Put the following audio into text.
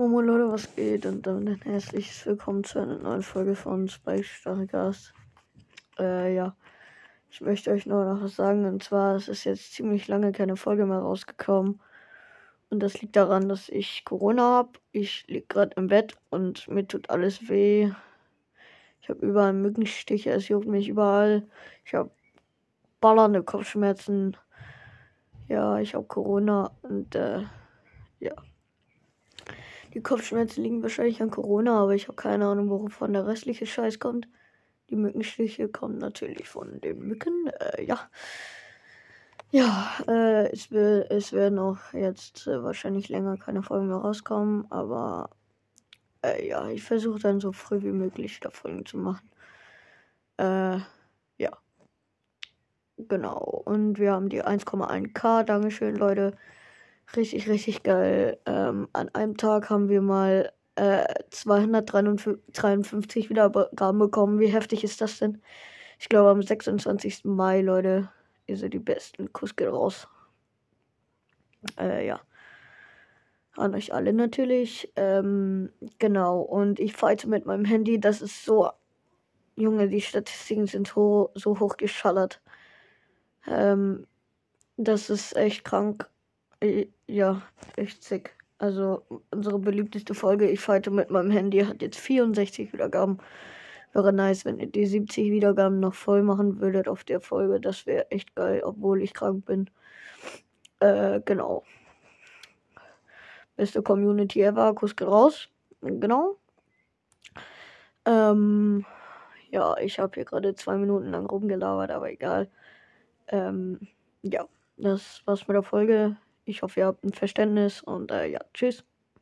Momo Leute, was geht? Und damit ein herzliches Willkommen zu einer neuen Folge von Spike Stargast. Äh, ja. Ich möchte euch nur noch was sagen. Und zwar, es ist jetzt ziemlich lange keine Folge mehr rausgekommen. Und das liegt daran, dass ich Corona habe. Ich liege gerade im Bett und mir tut alles weh. Ich habe überall Mückenstiche, es juckt mich überall. Ich habe ballernde Kopfschmerzen. Ja, ich habe Corona und äh, ja. Die Kopfschmerzen liegen wahrscheinlich an Corona, aber ich habe keine Ahnung, wovon der restliche Scheiß kommt. Die Mückenstiche kommen natürlich von den Mücken. Äh, ja. Ja, äh, es, will, es werden auch jetzt äh, wahrscheinlich länger keine Folgen mehr rauskommen, aber äh, ja, ich versuche dann so früh wie möglich da Folgen zu machen. Äh, ja. Genau. Und wir haben die 1,1k. Dankeschön, Leute. Richtig, richtig geil. Ähm, an einem Tag haben wir mal äh, 253 Wiedergaben bekommen. Wie heftig ist das denn? Ich glaube am 26. Mai, Leute. Ihr seid die Besten. Kuss geht raus. Äh, ja. An euch alle natürlich. Ähm, genau. Und ich fighte mit meinem Handy. Das ist so. Junge, die Statistiken sind so, so hoch geschallert. Ähm, das ist echt krank. Ja, echt sick. Also, unsere beliebteste Folge, ich fighte mit meinem Handy, hat jetzt 64 Wiedergaben. Wäre nice, wenn ihr die 70 Wiedergaben noch voll machen würdet auf der Folge. Das wäre echt geil, obwohl ich krank bin. Äh, genau. Beste Community ever. Kuss geht raus. Genau. Ähm, ja, ich habe hier gerade zwei Minuten lang rumgelabert, aber egal. Ähm, ja, das war's mit der Folge. Ich hoffe, ihr habt ein Verständnis und äh, ja, tschüss.